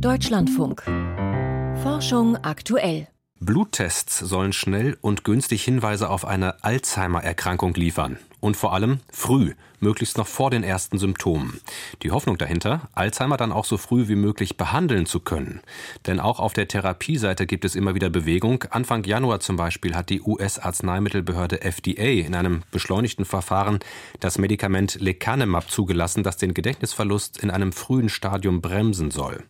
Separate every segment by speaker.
Speaker 1: Deutschlandfunk. Forschung aktuell.
Speaker 2: Bluttests sollen schnell und günstig Hinweise auf eine Alzheimer-Erkrankung liefern. Und vor allem früh, möglichst noch vor den ersten Symptomen. Die Hoffnung dahinter, Alzheimer dann auch so früh wie möglich behandeln zu können. Denn auch auf der Therapieseite gibt es immer wieder Bewegung. Anfang Januar zum Beispiel hat die US-Arzneimittelbehörde FDA in einem beschleunigten Verfahren das Medikament Lecanemab zugelassen, das den Gedächtnisverlust in einem frühen Stadium bremsen soll.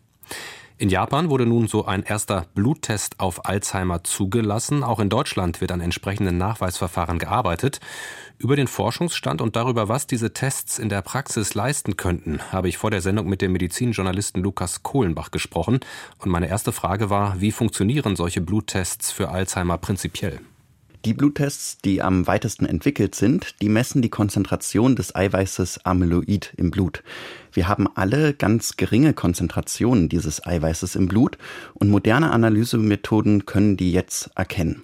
Speaker 2: In Japan wurde nun so ein erster Bluttest auf Alzheimer zugelassen. Auch in Deutschland wird an entsprechenden Nachweisverfahren gearbeitet. Über den Forschungsstand und darüber, was diese Tests in der Praxis leisten könnten, habe ich vor der Sendung mit dem Medizinjournalisten Lukas Kohlenbach gesprochen. Und meine erste Frage war, wie funktionieren solche Bluttests für Alzheimer prinzipiell?
Speaker 3: Die Bluttests, die am weitesten entwickelt sind, die messen die Konzentration des Eiweißes Amyloid im Blut. Wir haben alle ganz geringe Konzentrationen dieses Eiweißes im Blut und moderne Analysemethoden können die jetzt erkennen.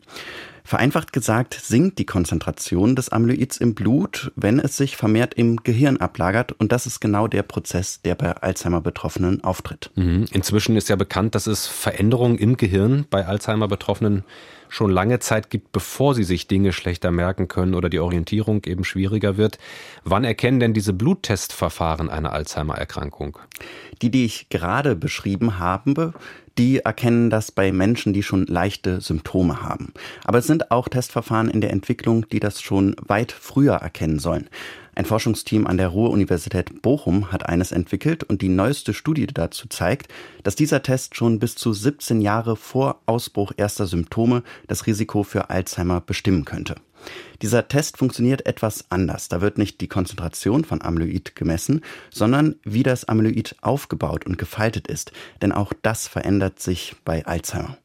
Speaker 3: Vereinfacht gesagt sinkt die Konzentration des Amyloids im Blut, wenn es sich vermehrt im Gehirn ablagert. Und das ist genau der Prozess, der bei Alzheimer-Betroffenen auftritt.
Speaker 2: Mhm. Inzwischen ist ja bekannt, dass es Veränderungen im Gehirn bei Alzheimer-Betroffenen schon lange Zeit gibt, bevor sie sich Dinge schlechter merken können oder die Orientierung eben schwieriger wird. Wann erkennen denn diese Bluttestverfahren eine Alzheimer-Erkrankung?
Speaker 3: Die, die ich gerade beschrieben habe, die erkennen das bei Menschen, die schon leichte Symptome haben. Aber es sind auch Testverfahren in der Entwicklung, die das schon weit früher erkennen sollen. Ein Forschungsteam an der Ruhr-Universität Bochum hat eines entwickelt und die neueste Studie dazu zeigt, dass dieser Test schon bis zu 17 Jahre vor Ausbruch erster Symptome das Risiko für Alzheimer bestimmen könnte. Dieser Test funktioniert etwas anders. Da wird nicht die Konzentration von Amyloid gemessen, sondern wie das Amyloid aufgebaut und gefaltet ist. Denn auch das verändert sich bei Alzheimer.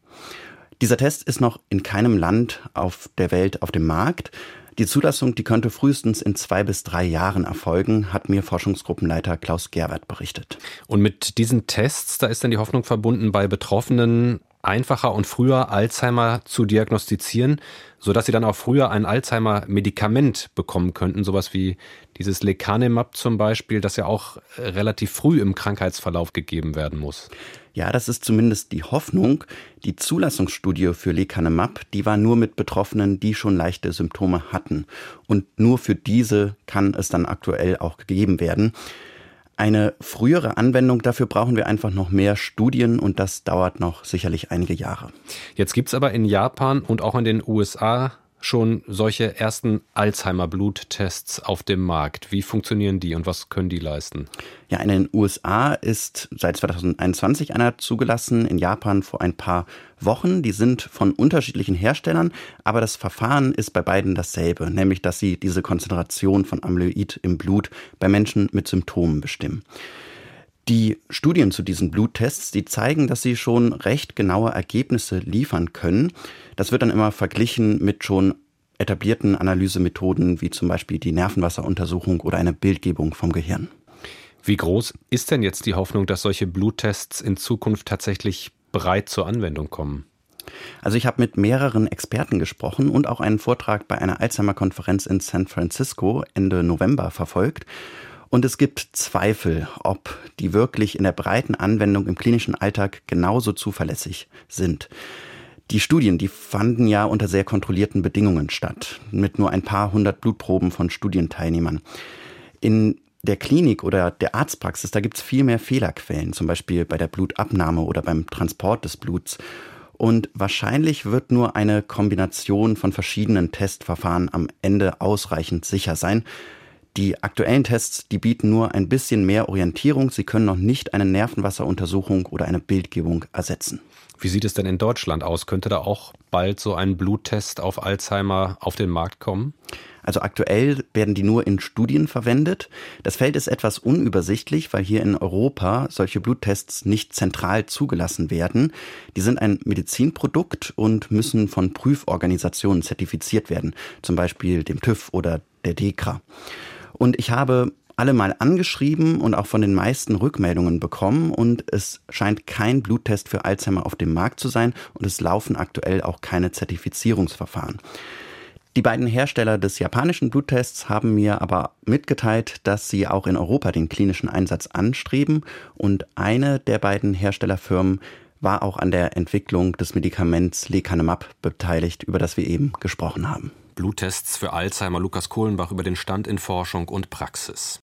Speaker 3: Dieser Test ist noch in keinem Land auf der Welt auf dem Markt. Die Zulassung, die könnte frühestens in zwei bis drei Jahren erfolgen, hat mir Forschungsgruppenleiter Klaus Gerwert berichtet.
Speaker 2: Und mit diesen Tests, da ist dann die Hoffnung verbunden, bei Betroffenen einfacher und früher Alzheimer zu diagnostizieren, sodass sie dann auch früher ein Alzheimer-Medikament bekommen könnten, sowas wie dieses Lecanemab zum Beispiel, das ja auch relativ früh im Krankheitsverlauf gegeben werden muss.
Speaker 3: Ja, das ist zumindest die Hoffnung. Die Zulassungsstudie für Lecanemab, die war nur mit Betroffenen, die schon leichte Symptome hatten. Und nur für diese kann es dann aktuell auch gegeben werden. Eine frühere Anwendung dafür brauchen wir einfach noch mehr Studien und das dauert noch sicherlich einige Jahre.
Speaker 2: Jetzt gibt es aber in Japan und auch in den USA schon solche ersten Alzheimer-Bluttests auf dem Markt. Wie funktionieren die und was können die leisten?
Speaker 3: Ja, in den USA ist seit 2021 einer zugelassen, in Japan vor ein paar Wochen. Die sind von unterschiedlichen Herstellern, aber das Verfahren ist bei beiden dasselbe, nämlich dass sie diese Konzentration von Amyloid im Blut bei Menschen mit Symptomen bestimmen. Die Studien zu diesen Bluttests, die zeigen, dass sie schon recht genaue Ergebnisse liefern können. Das wird dann immer verglichen mit schon etablierten Analysemethoden wie zum Beispiel die Nervenwasseruntersuchung oder eine Bildgebung vom Gehirn.
Speaker 2: Wie groß ist denn jetzt die Hoffnung, dass solche Bluttests in Zukunft tatsächlich breit zur Anwendung kommen?
Speaker 3: Also ich habe mit mehreren Experten gesprochen und auch einen Vortrag bei einer Alzheimer-Konferenz in San Francisco Ende November verfolgt. Und es gibt Zweifel, ob die wirklich in der breiten Anwendung im klinischen Alltag genauso zuverlässig sind. Die Studien, die fanden ja unter sehr kontrollierten Bedingungen statt, mit nur ein paar hundert Blutproben von Studienteilnehmern. In der Klinik oder der Arztpraxis, da gibt's viel mehr Fehlerquellen, zum Beispiel bei der Blutabnahme oder beim Transport des Bluts. Und wahrscheinlich wird nur eine Kombination von verschiedenen Testverfahren am Ende ausreichend sicher sein, die aktuellen Tests, die bieten nur ein bisschen mehr Orientierung. Sie können noch nicht eine Nervenwasseruntersuchung oder eine Bildgebung ersetzen.
Speaker 2: Wie sieht es denn in Deutschland aus? Könnte da auch bald so ein Bluttest auf Alzheimer auf den Markt kommen?
Speaker 3: Also aktuell werden die nur in Studien verwendet. Das Feld ist etwas unübersichtlich, weil hier in Europa solche Bluttests nicht zentral zugelassen werden. Die sind ein Medizinprodukt und müssen von Prüforganisationen zertifiziert werden, zum Beispiel dem TÜV oder der DEKRA. Und ich habe alle mal angeschrieben und auch von den meisten Rückmeldungen bekommen und es scheint kein Bluttest für Alzheimer auf dem Markt zu sein und es laufen aktuell auch keine Zertifizierungsverfahren. Die beiden Hersteller des japanischen Bluttests haben mir aber mitgeteilt, dass sie auch in Europa den klinischen Einsatz anstreben und eine der beiden Herstellerfirmen war auch an der Entwicklung des Medikaments Lecanemab beteiligt, über das wir eben gesprochen haben.
Speaker 2: Bluttests für Alzheimer Lukas Kohlenbach über den Stand in Forschung und Praxis.